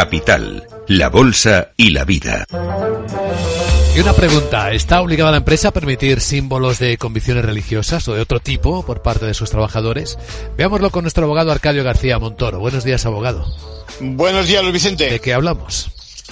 Capital, la bolsa y la vida. Y una pregunta, ¿está obligada la empresa a permitir símbolos de convicciones religiosas o de otro tipo por parte de sus trabajadores? Veámoslo con nuestro abogado Arcadio García Montoro. Buenos días, abogado. Buenos días, Luis Vicente. ¿De qué hablamos?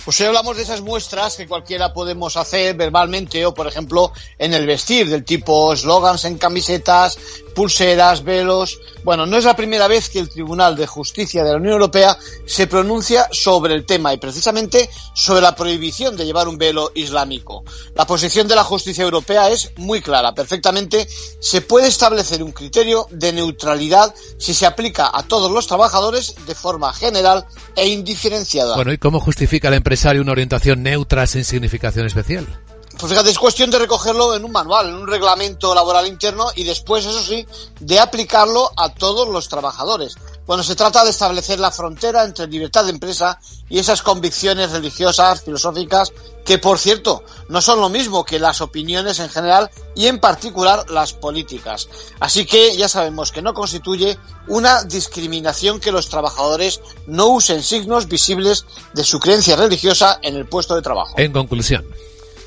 Pues hoy hablamos de esas muestras que cualquiera podemos hacer verbalmente o, por ejemplo, en el vestir, del tipo slogans en camisetas, pulseras, velos. Bueno, no es la primera vez que el Tribunal de Justicia de la Unión Europea se pronuncia sobre el tema y precisamente sobre la prohibición de llevar un velo islámico. La posición de la justicia europea es muy clara. Perfectamente se puede establecer un criterio de neutralidad si se aplica a todos los trabajadores de forma general e indiferenciada. Bueno, ¿y cómo justifica el empresario una orientación neutra sin significación especial? Pues fíjate, es cuestión de recogerlo en un manual, en un reglamento laboral interno y después, eso sí, de aplicarlo a todos los trabajadores. Cuando se trata de establecer la frontera entre libertad de empresa y esas convicciones religiosas, filosóficas, que por cierto, no son lo mismo que las opiniones en general y en particular las políticas. Así que ya sabemos que no constituye una discriminación que los trabajadores no usen signos visibles de su creencia religiosa en el puesto de trabajo. En conclusión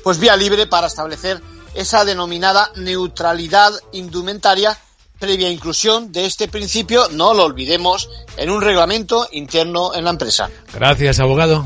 pues vía libre para establecer esa denominada neutralidad indumentaria previa inclusión de este principio, no lo olvidemos, en un reglamento interno en la empresa. Gracias, abogado.